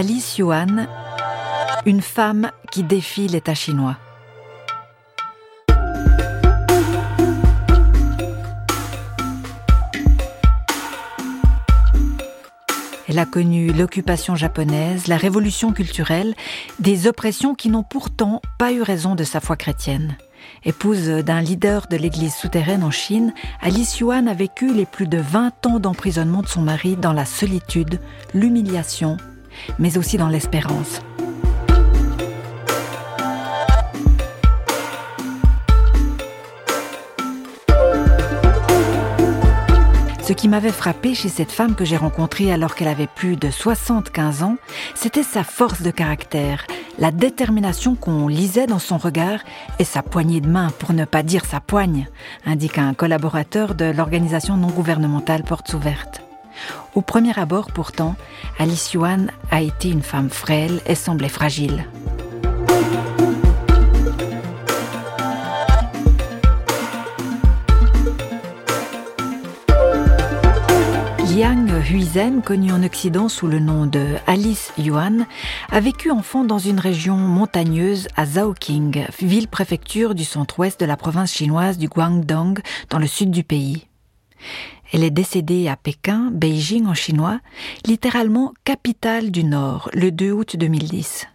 Alice Yuan, une femme qui défie l'État chinois. Elle a connu l'occupation japonaise, la révolution culturelle, des oppressions qui n'ont pourtant pas eu raison de sa foi chrétienne. Épouse d'un leader de l'église souterraine en Chine, Alice Yuan a vécu les plus de 20 ans d'emprisonnement de son mari dans la solitude, l'humiliation, mais aussi dans l'espérance. Ce qui m'avait frappé chez cette femme que j'ai rencontrée alors qu'elle avait plus de 75 ans, c'était sa force de caractère, la détermination qu'on lisait dans son regard et sa poignée de main, pour ne pas dire sa poigne, indique un collaborateur de l'organisation non gouvernementale Portes Ouvertes. Au premier abord, pourtant, Alice Yuan a été une femme frêle et semblait fragile. Liang Huizhen, connue en Occident sous le nom de Alice Yuan, a vécu enfant dans une région montagneuse à Zhaoqing, ville-préfecture du centre-ouest de la province chinoise du Guangdong, dans le sud du pays. Elle est décédée à Pékin, Beijing en chinois, littéralement capitale du Nord, le 2 août 2010.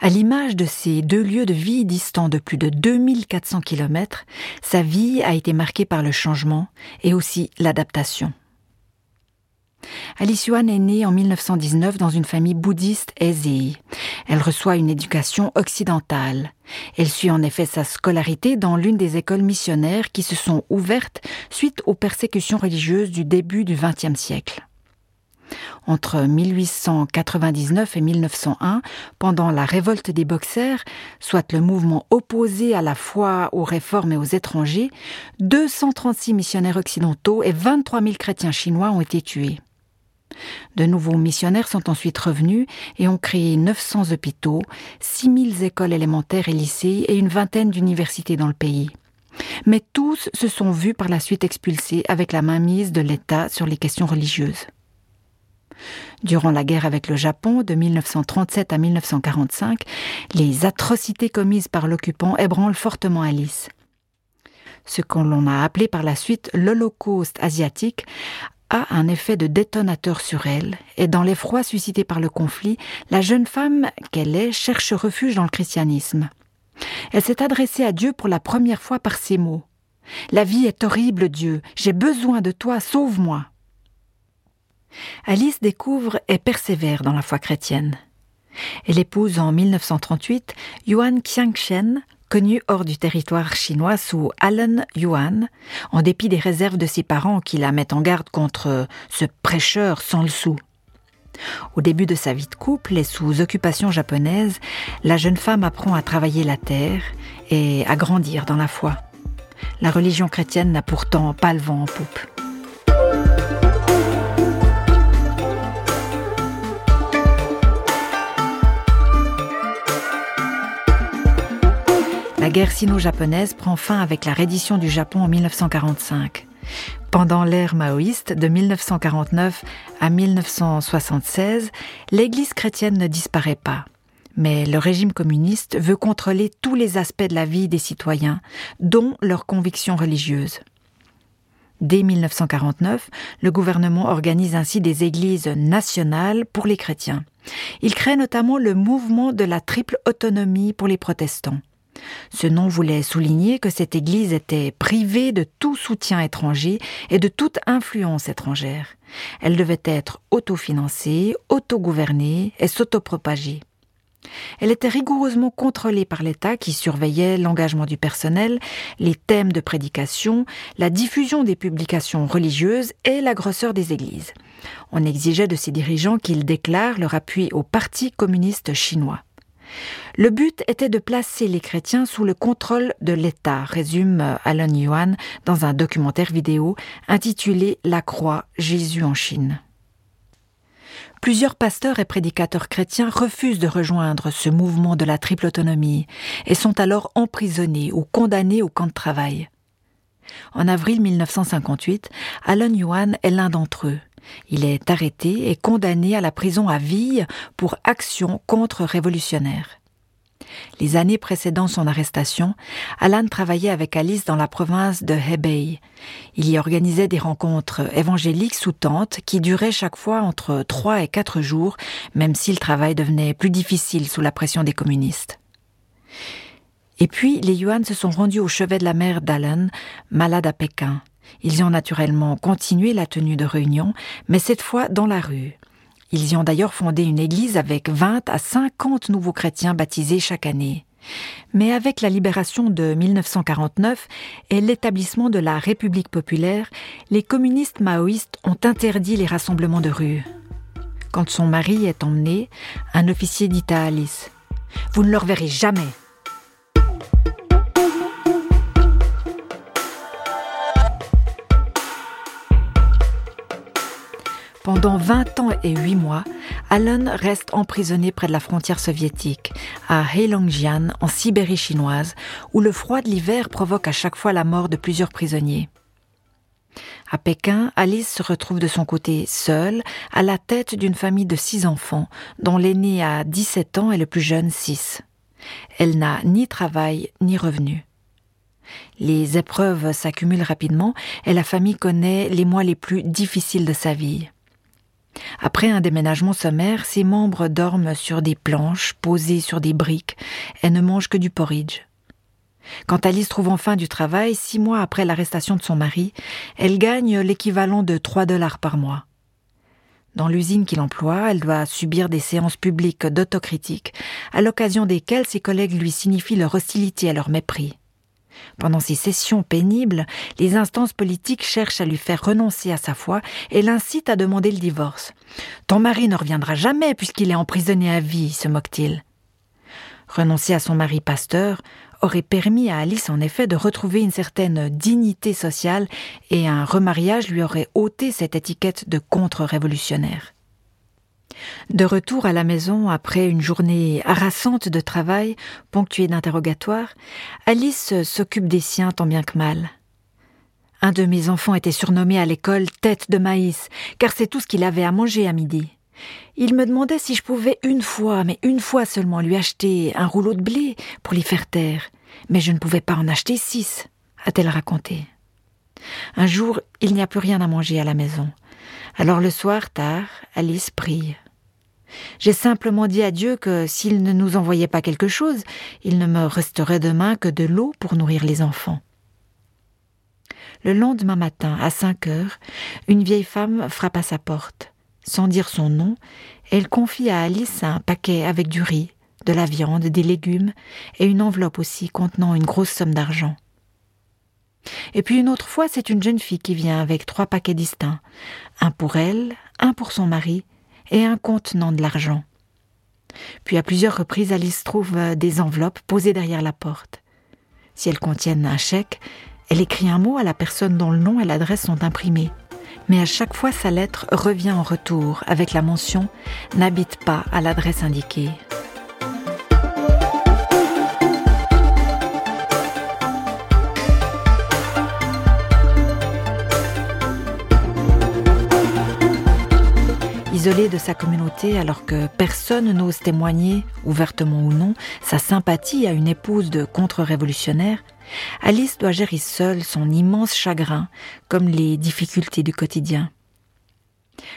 À l'image de ces deux lieux de vie distants de plus de 2400 km, sa vie a été marquée par le changement et aussi l'adaptation. Alice Yuan est née en 1919 dans une famille bouddhiste aisée. Elle reçoit une éducation occidentale. Elle suit en effet sa scolarité dans l'une des écoles missionnaires qui se sont ouvertes suite aux persécutions religieuses du début du XXe siècle. Entre 1899 et 1901, pendant la révolte des Boxers, soit le mouvement opposé à la foi, aux réformes et aux étrangers, 236 missionnaires occidentaux et 23 000 chrétiens chinois ont été tués. De nouveaux missionnaires sont ensuite revenus et ont créé 900 hôpitaux, 6000 écoles élémentaires et lycées et une vingtaine d'universités dans le pays. Mais tous se sont vus par la suite expulsés avec la mainmise de l'État sur les questions religieuses. Durant la guerre avec le Japon de 1937 à 1945, les atrocités commises par l'occupant ébranlent fortement Alice. Ce qu'on a appelé par la suite l'Holocauste asiatique a un effet de détonateur sur elle, et dans l'effroi suscité par le conflit, la jeune femme qu'elle est cherche refuge dans le christianisme. Elle s'est adressée à Dieu pour la première fois par ces mots. La vie est horrible, Dieu, j'ai besoin de toi, sauve-moi. Alice découvre et persévère dans la foi chrétienne. Elle épouse en 1938 Yuan Qiangshen, connu hors du territoire chinois sous Alan Yuan, en dépit des réserves de ses parents qui la mettent en garde contre ce prêcheur sans le sou. Au début de sa vie de couple et sous occupation japonaise, la jeune femme apprend à travailler la terre et à grandir dans la foi. La religion chrétienne n'a pourtant pas le vent en poupe. Guerre sino-japonaise prend fin avec la reddition du Japon en 1945. Pendant l'ère maoïste de 1949 à 1976, l'Église chrétienne ne disparaît pas. Mais le régime communiste veut contrôler tous les aspects de la vie des citoyens, dont leurs convictions religieuses. Dès 1949, le gouvernement organise ainsi des églises nationales pour les chrétiens. Il crée notamment le mouvement de la triple autonomie pour les protestants. Ce nom voulait souligner que cette Église était privée de tout soutien étranger et de toute influence étrangère. Elle devait être autofinancée, autogouvernée et s'autopropager. Elle était rigoureusement contrôlée par l'État qui surveillait l'engagement du personnel, les thèmes de prédication, la diffusion des publications religieuses et la grosseur des églises. On exigeait de ses dirigeants qu'ils déclarent leur appui au Parti communiste chinois. Le but était de placer les chrétiens sous le contrôle de l'État, résume Alan Yuan dans un documentaire vidéo intitulé La croix, Jésus en Chine. Plusieurs pasteurs et prédicateurs chrétiens refusent de rejoindre ce mouvement de la triple autonomie et sont alors emprisonnés ou condamnés au camp de travail. En avril 1958, Alan Yuan est l'un d'entre eux. Il est arrêté et condamné à la prison à vie pour action contre-révolutionnaire. Les années précédant son arrestation, Alan travaillait avec Alice dans la province de Hebei. Il y organisait des rencontres évangéliques sous tente qui duraient chaque fois entre trois et quatre jours, même si le travail devenait plus difficile sous la pression des communistes. Et puis, les Yuan se sont rendus au chevet de la mère d'Alan, malade à Pékin. Ils y ont naturellement continué la tenue de réunion, mais cette fois dans la rue. Ils y ont d'ailleurs fondé une église avec 20 à 50 nouveaux chrétiens baptisés chaque année. Mais avec la libération de 1949 et l'établissement de la République populaire, les communistes maoïstes ont interdit les rassemblements de rue. Quand son mari est emmené, un officier dit à Alice Vous ne le reverrez jamais. Pendant 20 ans et 8 mois, Alan reste emprisonné près de la frontière soviétique, à Heilongjiang, en Sibérie chinoise, où le froid de l'hiver provoque à chaque fois la mort de plusieurs prisonniers. À Pékin, Alice se retrouve de son côté seule, à la tête d'une famille de six enfants, dont l'aîné a 17 ans et le plus jeune 6. Elle n'a ni travail ni revenu. Les épreuves s'accumulent rapidement et la famille connaît les mois les plus difficiles de sa vie. Après un déménagement sommaire, ses membres dorment sur des planches posées sur des briques et ne mangent que du porridge. Quand Alice trouve enfin du travail, six mois après l'arrestation de son mari, elle gagne l'équivalent de trois dollars par mois. Dans l'usine qu'il emploie, elle doit subir des séances publiques d'autocritique, à l'occasion desquelles ses collègues lui signifient leur hostilité et leur mépris. Pendant ces sessions pénibles, les instances politiques cherchent à lui faire renoncer à sa foi et l'incitent à demander le divorce. Ton mari ne reviendra jamais puisqu'il est emprisonné à vie, se moque-t-il. Renoncer à son mari pasteur aurait permis à Alice en effet de retrouver une certaine dignité sociale et un remariage lui aurait ôté cette étiquette de contre-révolutionnaire. De retour à la maison après une journée harassante de travail, ponctuée d'interrogatoires, Alice s'occupe des siens tant bien que mal. Un de mes enfants était surnommé à l'école tête de maïs, car c'est tout ce qu'il avait à manger à midi. Il me demandait si je pouvais une fois, mais une fois seulement, lui acheter un rouleau de blé pour l'y faire taire. Mais je ne pouvais pas en acheter six, a-t-elle raconté. Un jour, il n'y a plus rien à manger à la maison. Alors le soir, tard, Alice prie. J'ai simplement dit à Dieu que s'il ne nous envoyait pas quelque chose, il ne me resterait demain que de l'eau pour nourrir les enfants. Le lendemain matin, à cinq heures, une vieille femme frappe à sa porte. Sans dire son nom, elle confie à Alice un paquet avec du riz, de la viande, des légumes et une enveloppe aussi contenant une grosse somme d'argent. Et puis une autre fois, c'est une jeune fille qui vient avec trois paquets distincts, un pour elle, un pour son mari et un contenant de l'argent. Puis à plusieurs reprises, Alice trouve euh, des enveloppes posées derrière la porte. Si elles contiennent un chèque, elle écrit un mot à la personne dont le nom et l'adresse sont imprimés. Mais à chaque fois, sa lettre revient en retour avec la mention N'habite pas à l'adresse indiquée. De sa communauté alors que personne n'ose témoigner, ouvertement ou non, sa sympathie à une épouse de contre-révolutionnaire, Alice doit gérer seule son immense chagrin, comme les difficultés du quotidien.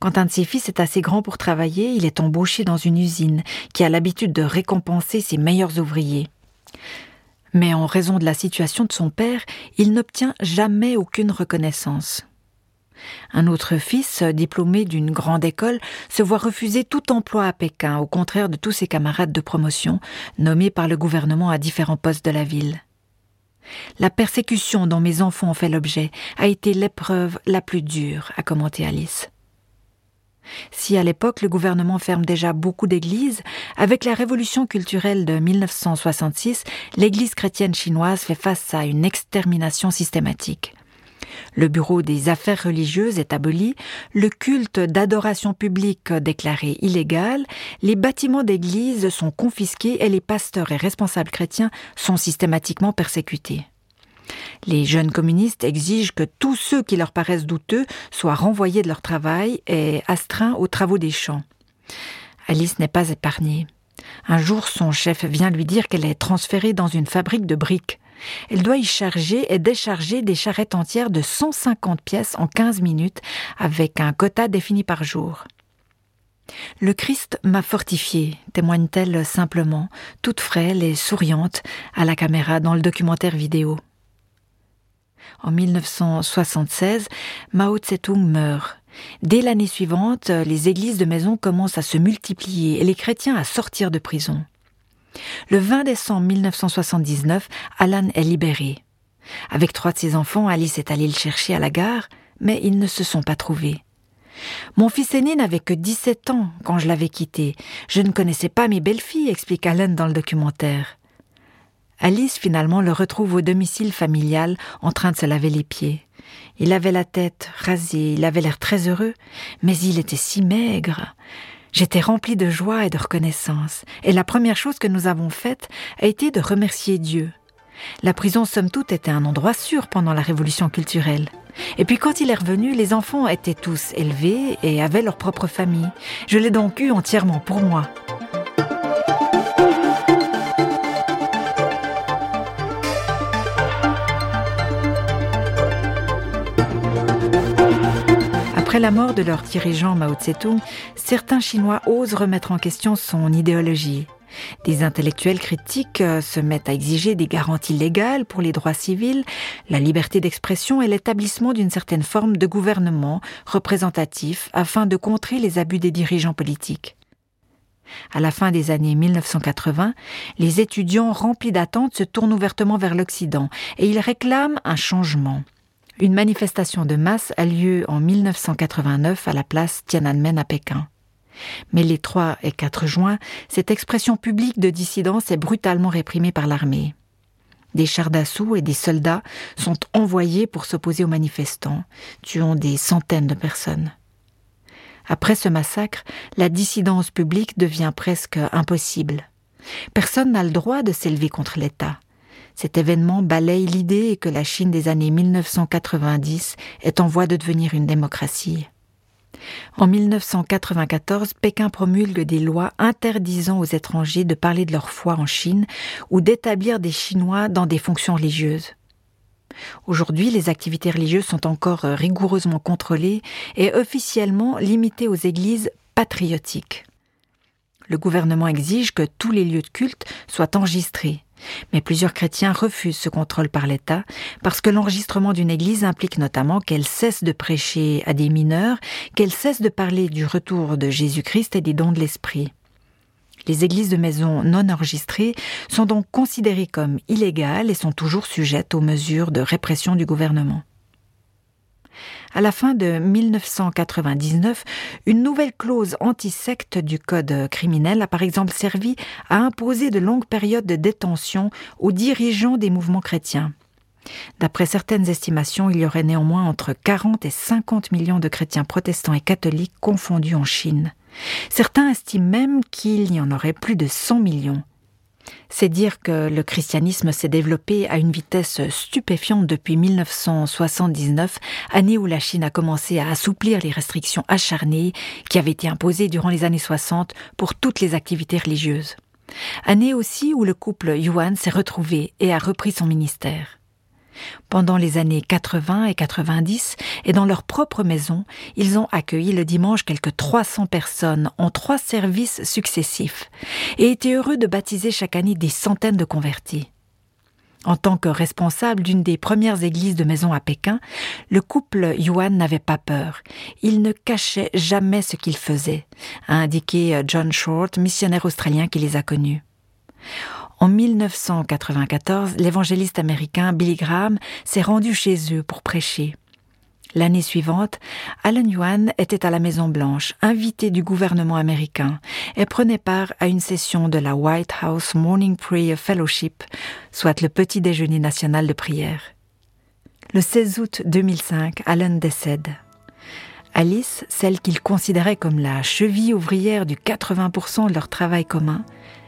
Quand un de ses fils est assez grand pour travailler, il est embauché dans une usine qui a l'habitude de récompenser ses meilleurs ouvriers. Mais en raison de la situation de son père, il n'obtient jamais aucune reconnaissance. Un autre fils, diplômé d'une grande école, se voit refuser tout emploi à Pékin, au contraire de tous ses camarades de promotion, nommés par le gouvernement à différents postes de la ville. La persécution dont mes enfants ont fait l'objet a été l'épreuve la plus dure, a commenté Alice. Si à l'époque le gouvernement ferme déjà beaucoup d'églises, avec la révolution culturelle de 1966, l'église chrétienne chinoise fait face à une extermination systématique. Le bureau des affaires religieuses est aboli, le culte d'adoration publique déclaré illégal, les bâtiments d'église sont confisqués et les pasteurs et responsables chrétiens sont systématiquement persécutés. Les jeunes communistes exigent que tous ceux qui leur paraissent douteux soient renvoyés de leur travail et astreints aux travaux des champs. Alice n'est pas épargnée. Un jour, son chef vient lui dire qu'elle est transférée dans une fabrique de briques. Elle doit y charger et décharger des charrettes entières de 150 pièces en 15 minutes avec un quota défini par jour. Le Christ m'a fortifiée, témoigne-t-elle simplement, toute frêle et souriante à la caméra dans le documentaire vidéo. En 1976, Mao Tse-tung meurt. Dès l'année suivante, les églises de maison commencent à se multiplier et les chrétiens à sortir de prison. Le 20 décembre 1979, Alan est libéré. Avec trois de ses enfants, Alice est allée le chercher à la gare, mais ils ne se sont pas trouvés. Mon fils aîné n'avait que 17 ans quand je l'avais quitté. Je ne connaissais pas mes belles-filles, explique Alan dans le documentaire. Alice finalement le retrouve au domicile familial en train de se laver les pieds. Il avait la tête rasée, il avait l'air très heureux, mais il était si maigre. J'étais remplie de joie et de reconnaissance, et la première chose que nous avons faite a été de remercier Dieu. La prison, somme toute, était un endroit sûr pendant la révolution culturelle. Et puis quand il est revenu, les enfants étaient tous élevés et avaient leur propre famille. Je l'ai donc eu entièrement pour moi. La mort de leur dirigeant Mao Tse-tung, certains Chinois osent remettre en question son idéologie. Des intellectuels critiques euh, se mettent à exiger des garanties légales pour les droits civils, la liberté d'expression et l'établissement d'une certaine forme de gouvernement représentatif afin de contrer les abus des dirigeants politiques. À la fin des années 1980, les étudiants remplis d'attentes se tournent ouvertement vers l'Occident et ils réclament un changement. Une manifestation de masse a lieu en 1989 à la place Tiananmen à Pékin. Mais les 3 et 4 juin, cette expression publique de dissidence est brutalement réprimée par l'armée. Des chars d'assaut et des soldats sont envoyés pour s'opposer aux manifestants, tuant des centaines de personnes. Après ce massacre, la dissidence publique devient presque impossible. Personne n'a le droit de s'élever contre l'État. Cet événement balaye l'idée que la Chine des années 1990 est en voie de devenir une démocratie. En 1994, Pékin promulgue des lois interdisant aux étrangers de parler de leur foi en Chine ou d'établir des Chinois dans des fonctions religieuses. Aujourd'hui, les activités religieuses sont encore rigoureusement contrôlées et officiellement limitées aux églises patriotiques. Le gouvernement exige que tous les lieux de culte soient enregistrés. Mais plusieurs chrétiens refusent ce contrôle par l'État parce que l'enregistrement d'une Église implique notamment qu'elle cesse de prêcher à des mineurs, qu'elle cesse de parler du retour de Jésus-Christ et des dons de l'Esprit. Les églises de maison non enregistrées sont donc considérées comme illégales et sont toujours sujettes aux mesures de répression du gouvernement. À la fin de 1999, une nouvelle clause anti-secte du Code criminel a par exemple servi à imposer de longues périodes de détention aux dirigeants des mouvements chrétiens. D'après certaines estimations, il y aurait néanmoins entre 40 et 50 millions de chrétiens protestants et catholiques confondus en Chine. Certains estiment même qu'il y en aurait plus de 100 millions. C'est dire que le christianisme s'est développé à une vitesse stupéfiante depuis 1979, année où la Chine a commencé à assouplir les restrictions acharnées qui avaient été imposées durant les années 60 pour toutes les activités religieuses. Année aussi où le couple Yuan s'est retrouvé et a repris son ministère. Pendant les années 80 et 90, et dans leur propre maison, ils ont accueilli le dimanche quelques 300 personnes en trois services successifs, et étaient heureux de baptiser chaque année des centaines de convertis. En tant que responsable d'une des premières églises de maison à Pékin, le couple Yuan n'avait pas peur. Il ne cachait jamais ce qu'il faisait, a indiqué John Short, missionnaire australien qui les a connus. En 1994, l'évangéliste américain Billy Graham s'est rendu chez eux pour prêcher. L'année suivante, Alan Yuan était à la Maison Blanche, invité du gouvernement américain, et prenait part à une session de la White House Morning Prayer Fellowship, soit le petit déjeuner national de prière. Le 16 août 2005, Alan décède. Alice, celle qu'il considérait comme la cheville ouvrière du 80% de leur travail commun,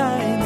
kind